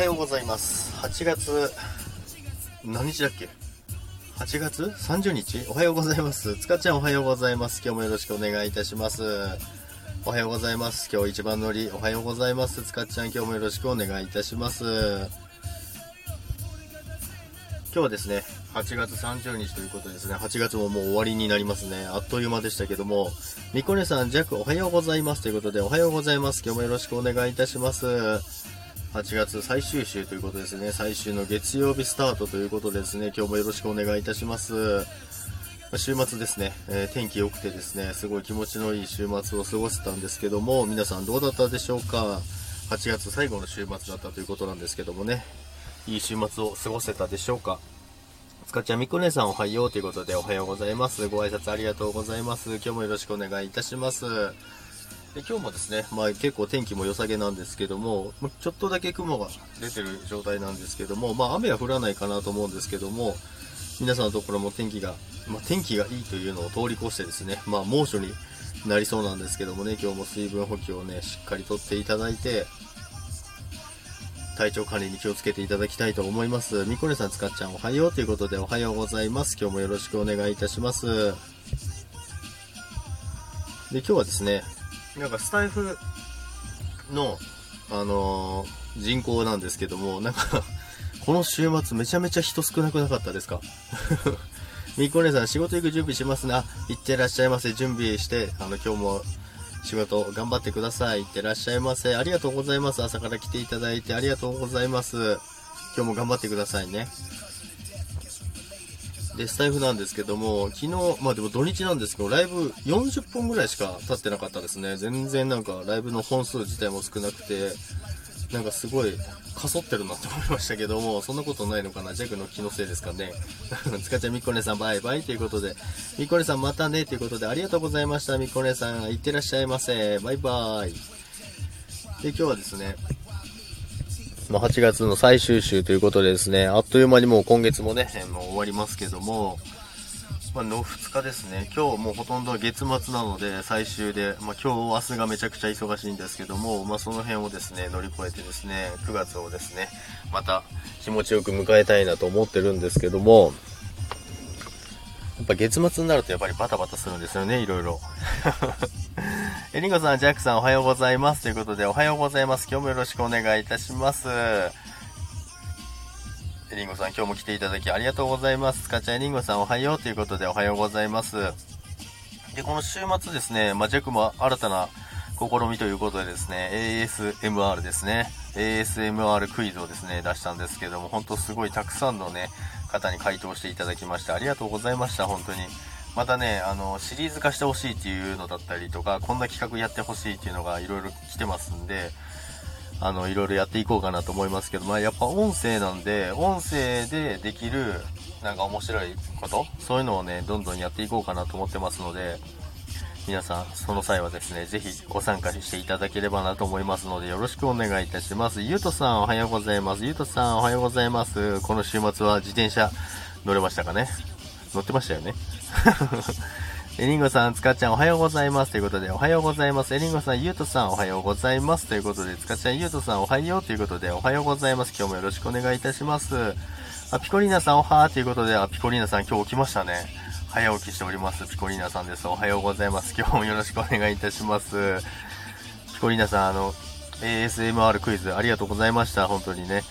はようございます。8月、何日だっけ ?8 月？30日おはようございます。つかちゃんおはようございます。今日もよろしくお願いいたします。おはようございます。今日一番乗り、おはようございます。つかちゃん今日もよろしくお願いいたします。今日はですね、8月30日ということですね、8月ももう終わりになりますね。あっという間でしたけども、みこねさん、ジャックおはようございますということで、おはようございます。今日もよろしくお願いいたします。8月最終週ということですね。最終の月曜日スタートということですね。今日もよろしくお願いいたします。週末ですね、えー天気良くてですね、すごい気持ちのいい週末を過ごせたんですけども、皆さんどうだったでしょうか ?8 月最後の週末だったということなんですけどもね、いい週末を過ごせたでしょうか？つかちゃんみこねさんおはようということでおはようございます。ご挨拶ありがとうございます。今日もよろしくお願いいたします。で今日もですね、まあ結構天気も良さげなんですけども、ちょっとだけ雲が出てる状態なんですけども、まあ雨は降らないかなと思うんですけども、皆さんのところも天気が、まあ天気がいいというのを通り越してですね、まあ猛暑になりそうなんですけどもね、今日も水分補給をね、しっかりとっていただいて、体調管理に気をつけていただきたいと思います。みこねさん、つかっちゃんおはようということでおはようございます。今日もよろしくお願いいたします。で、今日はですね、なんかスタイフの、あのー人口なんですけども、なんか、この週末めちゃめちゃ人少なくなかったですか？みっこねさん、仕事行く準備しますな。行ってらっしゃいませ。準備して、あの、今日も仕事頑張ってください。行ってらっしゃいませ。ありがとうございます。朝から来ていただいてありがとうございます。今日も頑張ってくださいね。で、スタイフなんですけども、昨日、まあでも土日なんですけど、ライブ40本ぐらいしか経ってなかったですね。全然なんかライブの本数自体も少なくて、なんかすごい、かそってるなって思いましたけども、そんなことないのかな？ジャグの気のせいですかね？つかちゃんみっこねさんバイバイということで、みっこねさんまたねということで、ありがとうございました。みっこねさん、いってらっしゃいませ。バイバーイ。で、今日はですね、まあ、8月の最終週ということでですね、あっという間にもう今月もね、もう終わりますけども、まあ、の2日ですね、今日もうほとんど月末なので最終で、まあ、今日、明日がめちゃくちゃ忙しいんですけども、まあ、その辺をですね、乗り越えてですね、9月をですね、また気持ちよく迎えたいなと思ってるんですけども、やっぱ月末になるとやっぱりバタバタするんですよね、いろいろ。えりんごさん、ジャックさんおはようございます。ということで、おはようございます。今日もよろしくお願いいたします。えりんごさん、今日も来ていただきありがとうございます。かちゃん、えりんごさんおはようということで、おはようございます。で、この週末ですね、まあ、ジャックも新たな試みということでですね、ASMR ですね、ASMR クイズをですね、出したんですけども、本当すごいたくさんのね、方に回答していただきまして、ありがとうございました、本当に。またね、あの、シリーズ化してほしいっていうのだったりとか、こんな企画やってほしいっていうのがいろいろ来てますんで、あの、いろいろやっていこうかなと思いますけど、まあやっぱ音声なんで、音声でできる、なんか面白いことそういうのをね、どんどんやっていこうかなと思ってますので、皆さん、その際はですね、ぜひご参加していただければなと思いますので、よろしくお願いいたします。ゆうとさん、おはようございます。ゆうとさん、おはようございます。この週末は自転車乗れましたかね？乗ってましたよねエリンゴさん、つかちゃんおはようございます。ということで、おはようございます。エリンゴさん、ゆうとさんおはようございます。ということで、つかちゃん、ゆうとさんおはようということで、おはようございます。今日もよろしくお願いいたします。あ、ピコリーナさんおはーということで、あ、ピコリーナさん今日起きましたね。早起きしております。ピコリーナさんです。おはようございます。今日もよろしくお願いいたします。ピコリーナさん、あの、ASMR クイズありがとうございました。本当にね。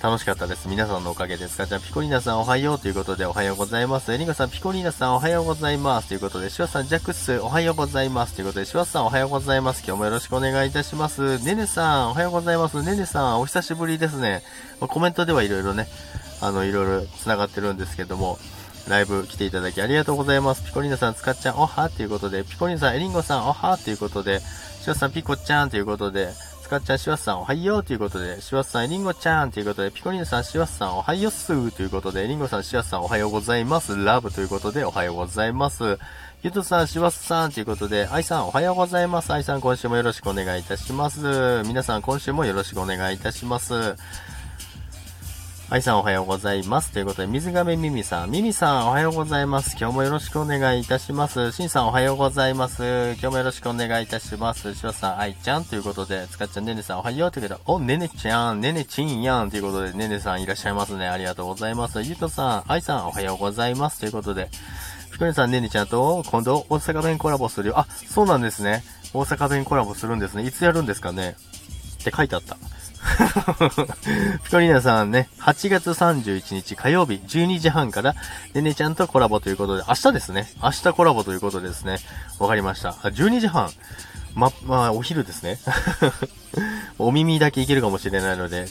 楽しかったです。皆さんのおかげです。かちゃん、ピコリーナさんおはようということでおはようございます。エリンガさん、ピコリーナさんおはようございます。ということで、シワさん、ジャックスおはようございます。ということで、シュワさんおはようございます。今日もよろしくお願いいたします。ねねさん、おはようございます。ねねさん、お久しぶりですね。まコメントではいろいろね、あの、いろいろ繋がってるんですけども、ライブ来ていただきありがとうございます。ピコリーナさん、つかっちゃん、おはということで、ピコリーナさん、エリンゴさん、おはということで、シュワさん、ピコちゃんということで、つかっちゃん、シワスさん、おはようということで、シワスさん、エリンゴちゃんということで、ピコリンさん、シワスさん、おはようすーということで、エリンゴさん、シワスさん、おはようございます。ラブということで、おはようございます。ゆとさん、シュワさんということで、あいさん、おはようございます。あいさん、今週もよろしくお願いいたします。皆さん、今週もよろしくお願いいたします。愛さんおはようございます。ということで、水亀ミミさん。ミミさんおはようございます。今日もよろしくお願いいたします。シンさんおはようございます。今日もよろしくお願いいたします。シロさん、愛ちゃんということで、つかっちゃん、ねねさんおはようということで、お、ねねちゃん、ねねちんやんということで、ねねさんいらっしゃいますね。ありがとうございます。ゆうとさん、愛さんおはようございます。ということで、ひこりさん、ねねちゃんと今度大阪弁コラボするよ。あ、そうなんですね。大阪弁コラボするんですね。いつやるんですかねって書いてあった。ピコリーナさんね、8月31日火曜日12時半から、ねねちゃんとコラボということで、明日ですね。明日コラボということですね。わかりました。12時半。ま、まあ、お昼ですね。お耳だけいけるかもしれないので、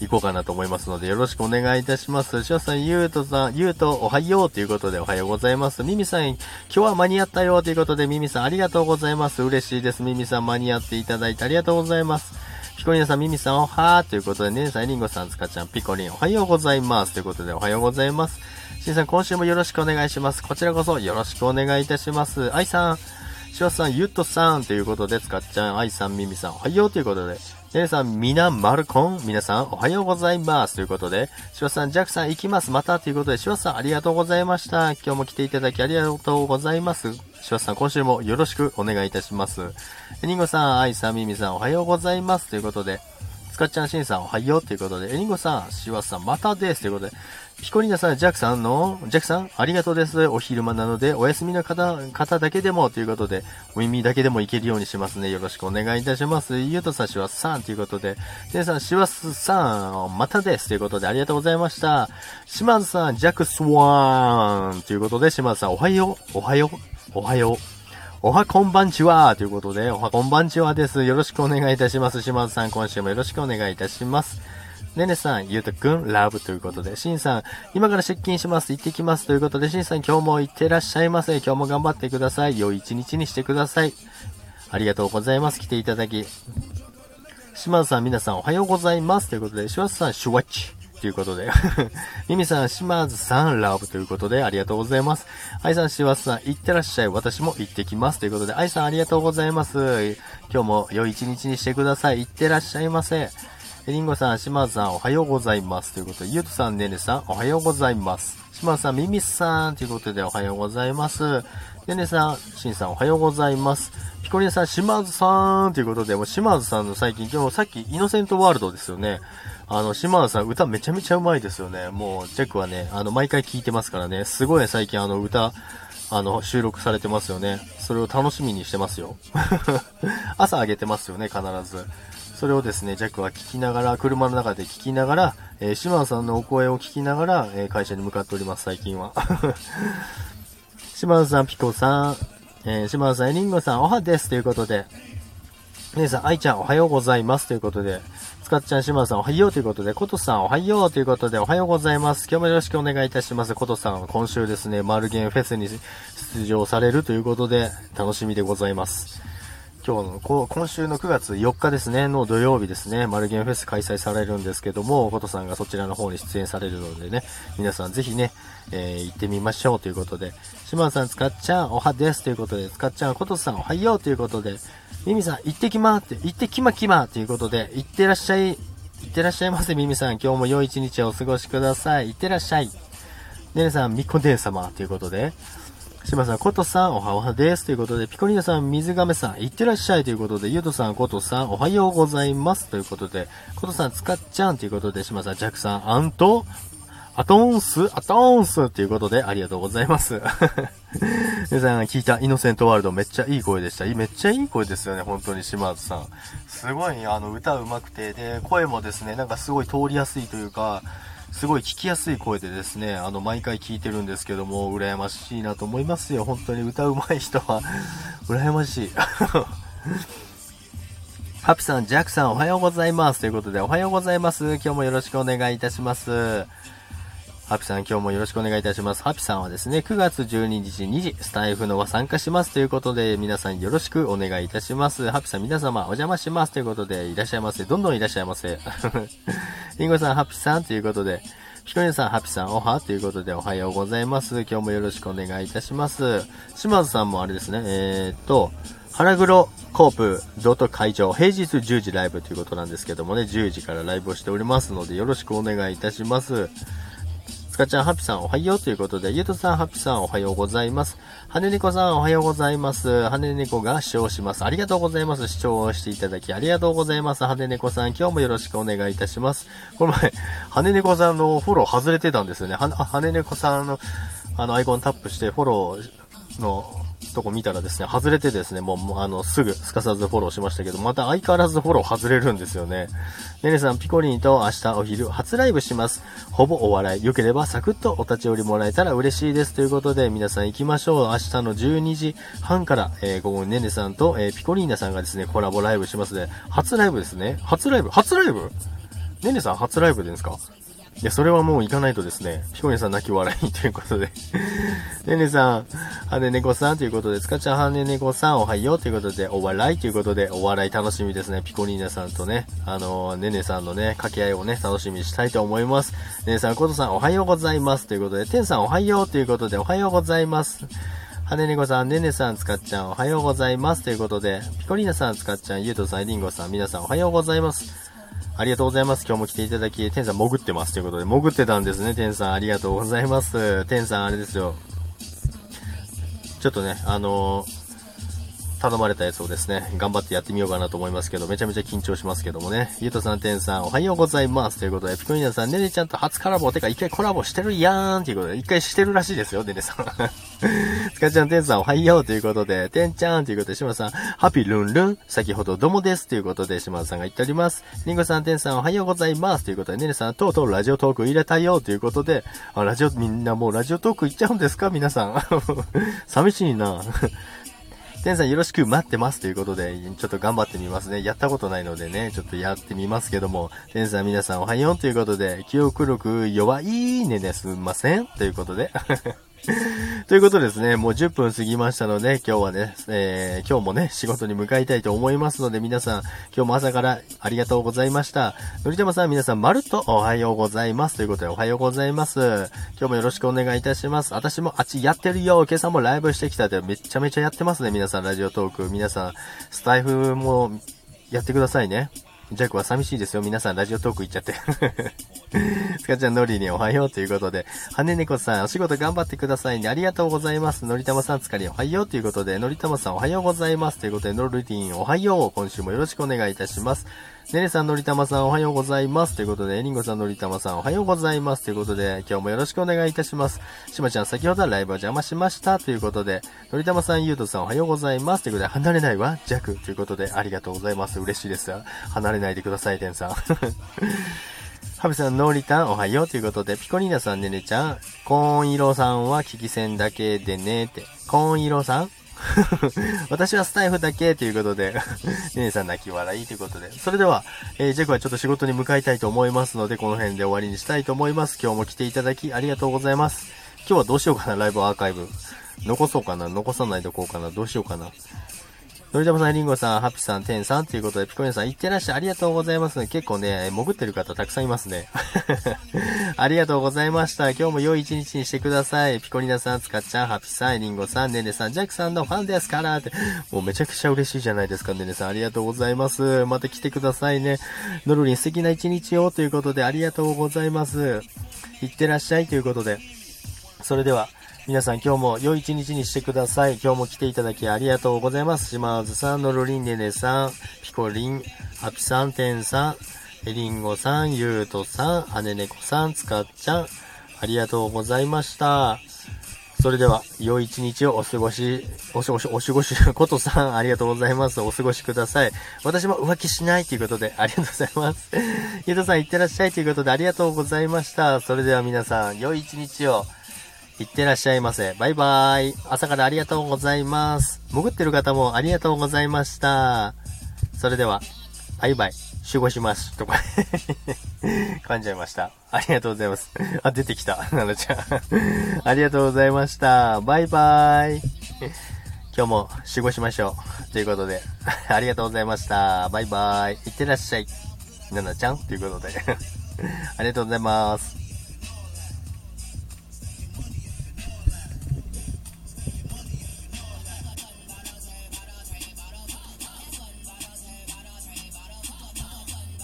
行こうかなと思いますので、よろしくお願いいたします。しょさん、ゆうとさん、ゆうとおはようということでおはようございます。ミミさん、今日は間に合ったよということで、ミミさんありがとうございます。嬉しいです。ミミさん間に合っていただいてありがとうございます。ピコリンさん、ミミさん、おはーということで、ねさん、リンゴさん、つかちゃん、ピコリン、おはようございます。ということで、おはようございます。しんさん、今週もよろしくお願いします。こちらこそよろしくお願いいたします。愛さん、しわさん、ゆっとさんということで、つかっちゃん、愛さん、ミミさん、おはようということで、ねさん、みな、まるこん、皆さん、おはようございます。ということで、しわさん、ジャックさん、行きます。またということで、しわさん、ありがとうございました。今日も来ていただきありがとうございます。しわさん、今週もよろしくお願いいたします。りんごさん、愛さん、ミミさん、おはようございます。ということで、スカッチャンシンさんおはようということで、エリンゴさん、シワさんまたですということで、ピコリーナさん、ジャックさんの、ジャックさん、ありがとうです。お昼間なので、お休みの方、方だけでもということで、お耳だけでもいけるようにしますね。よろしくお願いいたします。ゆうとさん、シワさんということで、皆さん、シワスさん、またですということで、ありがとうございました。島津さん、ジャックスワーンということで、島津さん、おはよう、おはよう、おはよう。おはこんばんちはということで、おはこんばんちはです。よろしくお願いいたします。島津さん、今週もよろしくお願いいたします。ねねさん、ゆうとくん、ラブということで、しんさん、今から出勤します。行ってきます。ということで、しんさん、今日も行ってらっしゃいませ。今日も頑張ってください。良い一日にしてください。ありがとうございます。来ていただき。島津さん、皆さん、おはようございます。ということで、島津さん、シュワッチ。ということで。ミミさん、島津さん、ラブということで、ありがとうございます。愛さん、島津さん、行ってらっしゃい。私も行ってきます。ということで、愛さん、ありがとうございます。今日も良い一日にしてください。行ってらっしゃいませ。リンゴさん、島津さん、おはようございます。ということで、ゆうとさん、ねねさん、おはようございます。島津さん、ミミさん、ということで、おはようございます。ねねさん、しんさん、おはようございます。ピコリンさん、島津さん、ということで、もう島津さんの最近、今日さっき、イノセントワールドですよね。あの、島田さん、歌めちゃめちゃうまいですよね。もう、チェックはね、あの、毎回聴いてますからね、すごい最近あの、歌、あの、収録されてますよね。それを楽しみにしてますよ。朝上げてますよね、必ず。それをですね、ジャックは聞きながら、車の中で聞きながら、えー、島田さんのお声を聞きながら、えー、会社に向かっております、最近は。島田さん、ピコさん、えー、島田さん、エリンゴさん、おはです。ということで、姉さん、愛ちゃん、おはようございます。ということで、かっちゃん、島田さんおはようということで、ことさんおはようということで、おはようございます。今日もよろしくお願いいたします。ことさん、今週ですね、マルゲンフェスに出場されるということで、楽しみでございます。今日の、今週の9月4日ですね、の土曜日ですね、マルゲンフェス開催されるんですけども、ことさんがそちらの方に出演されるのでね、皆さんぜひね、えー、行ってみましょう。ということで、島さん、つかっちゃん、おはです。ということで、つかっちゃん、ことさん、おはよう。ということで、ミミさん、行ってきまーって、行ってきまきまーということで、行ってらっしゃい、行ってらっしゃいませ、ミミさん。今日も良い一日をお過ごしください。行ってらっしゃい。ねねさん、みこでん様。ということで、しまさん、ことさん、おはおはです。ということで、ピコリーナさん、水亀さん、行ってらっしゃいということで、ゆうとさん、ことさん、おはようございます。ということで、ことさん、つかっちゃんということで、しまさん、ジャックさん、あんと、アトーンスアトーンスということで、ありがとうございます。皆さん聞いたイノセントワールドめっちゃいい声でした。めっちゃいい声ですよね、本当に島津さん。すごい、あの、歌うまくて、で、声もですね、なんかすごい通りやすいというか、すごい聞きやすい声でですね、あの、毎回聞いてるんですけども、羨ましいなと思いますよ。本当に歌うまい人は、羨ましい。ハピさん、ジャックさん、おはようございます。ということで、おはようございます。今日もよろしくお願いいたします。ハピさん今日もよろしくお願いいたします。ハピさんはですね、9月12日2時、スタイフのは参加しますということで、皆さんよろしくお願いいたします。ハピさん皆様お邪魔しますということで、いらっしゃいませ。どんどんいらっしゃいませ。リンゴさん、ハピさんということで、ピコリンさん、ハピさん、おはということでおはようございます。今日もよろしくお願いいたします。島津さんもあれですね、えー、っと、腹黒コープドート会場、平日10時ライブということなんですけどもね、10時からライブをしておりますので、よろしくお願いいたします。スカちゃん、ハピさん、おはようということで、ゆうとさん、ハピさん、おはようございます。はねねこさん、おはようございます。はねねこが視聴します。ありがとうございます。視聴をしていただき、ありがとうございます。はねねこさん、今日もよろしくお願いいたします。この前、はねねこさんのフォロー外れてたんですよね。は、はねねこさんの、あの、アイコンタップして、フォローの、とこ見たらですね、外れてですね、もう、あの、すぐ、すかさずフォローしましたけど、また相変わらずフォロー外れるんですよね。ねねさん、ピコリンと明日お昼、初ライブします。ほぼお笑い。良ければサクッとお立ち寄りもらえたら嬉しいです。ということで、皆さん行きましょう。明日の12時半から、えー、午後ねねさんと、えー、ピコリーナさんがですね、コラボライブしますので、初ライブですね。初ライブ？初ライブ？ねねさん初ライブですか？いや、それはもう行かないとですね、ピコニさん泣き笑いということでねねさん、はねねこさんということで、つか？ちゃんはねねこさんおはようということで、お笑いということで、お笑い楽しみですね。ピコニーナさんとね、あのー、ねねさんのね、掛け合いをね、楽しみにしたいと思います。ねねさん、ことさんおはようございますということで、てんさんおはようということで、おはようございます。はねねこさん、ねねさん、つかっちゃん、おはようございますということで、ピコリーナさん、つかっちゃん、ゆうとさん、りんごさん、皆さんおはようございます。ありがとうございます。今日も来ていただき、天さん潜ってますということで、潜ってたんですね、天さん。ありがとうございます。天さん、あれですよ。ちょっとね、あの頼まれたやつをですね、頑張ってやってみようかなと思いますけど、めちゃめちゃ緊張しますけどもね。ゆうとさん、てんさん、おはようございます。ということで、ピコニナさん、ねねちゃんと初コラボ、てか一回コラボしてるやーんということで、一回してるらしいですよ、ねねさん。つかちゃん、てんさん、おはようということで、てんちゃんということで、しまさん、ハピルンルン、先ほどどもですということで、しまさんが言っております。りんごさん、てんさん、おはようございますということで、ねねさん、とうとうラジオトーク入れたよということで、あ、ラジオ、みんなもうラジオトーク行っちゃうんですか？皆さん。寂しいな。天さんよろしく待ってますということで、ちょっと頑張ってみますね。やったことないのでね、ちょっとやってみますけども、天さん皆さんおはようということで、記憶力弱いねですんませんということで。ということですね、もう10分過ぎましたので、今日はね、えー、今日もね、仕事に向かいたいと思いますので、皆さん、今日も朝からありがとうございました。のりたまさん、皆さん、まるっとおはようございます。ということで、おはようございます。今日もよろしくお願いいたします。私もあっちやってるよ。今朝もライブしてきたで、めちゃめちゃやってますね、皆さん、ラジオトーク。皆さん、スタイフもやってくださいね。ジャックは寂しいですよ。皆さんラジオトーク行っちゃって。スカちゃんノリにおはようということで、はねねこさん、お仕事頑張ってくださいね。ありがとうございます。のりたまさん、つかりおはようということで、のりたまさんおはようございます。ということで、ノルティンおはよう。今週もよろしくお願いいたします。ねねさん、のりたまさん、おはようございます。ということで、えりんごさん、のりたまさん、おはようございます。ということで、今日もよろしくお願いいたします。しまちゃん、先ほどはライブを邪魔しました。ということで、のりたまさん、ゆうとさん、おはようございます。ということで、離れないわ、弱。ということで、ありがとうございます。嬉しいです。離れないでください、てんさん。ハブさん、ノーリタン、おはようということで、ピコリーナさん、ねねちゃん、コーン色さんは聞き戦だけでねって、コーン色さん？私はスタイフだけということで ねねさん泣き笑いということで。それでは、えー、ジェクはちょっと仕事に向かいたいと思いますので、この辺で終わりにしたいと思います。今日も来ていただきありがとうございます。今日はどうしようかな、ライブアーカイブ。残そうかな残さないとこうかなどうしようかなのりたまさん、りんごさん、ハッピーさん、てんさんということで、ピコリンさん、いってらっしゃい。ありがとうございます。結構ね、潜ってる方たくさんいますね。ありがとうございました。今日も良い一日にしてください。ピコリナさん、つかっちゃん、ハッピさん、りんごさん、ねねさん、ジャックさんのファンですからって。もうめちゃくちゃ嬉しいじゃないですか、ねねさん。ありがとうございます。また来てくださいね。のるりん、素敵な一日をということで、ありがとうございます。いってらっしゃいということで。それでは、皆さん今日も良い一日にしてください。今日も来ていただきありがとうございます。島津さん、のろりんねねさん、ピコリン、ハピさん、てんさん、えりんごさん、ゆうとさん、はねねこさん、つかっちゃん、ありがとうございました。それでは、良い一日をお過ごし、おし、おし、お過ごし、ことさん、ありがとうございます。お過ごしください。私も浮気しないということで、ありがとうございます。ゆうとさん、いってらっしゃいということで、ありがとうございました。それでは皆さん、良い一日を。いってらっしゃいませ。バイバーイ。朝からありがとうございます。潜ってる方もありがとうございました。それでは、バイバイ。集合します。とか 噛んじゃいました。ありがとうございます。あ、出てきた。なのちゃん。ありがとうございました。バイバイ。今日も集合しましょう。ということで、ありがとうございました。バイバイ。いってらっしゃい。ななちゃんということでありがとうございます。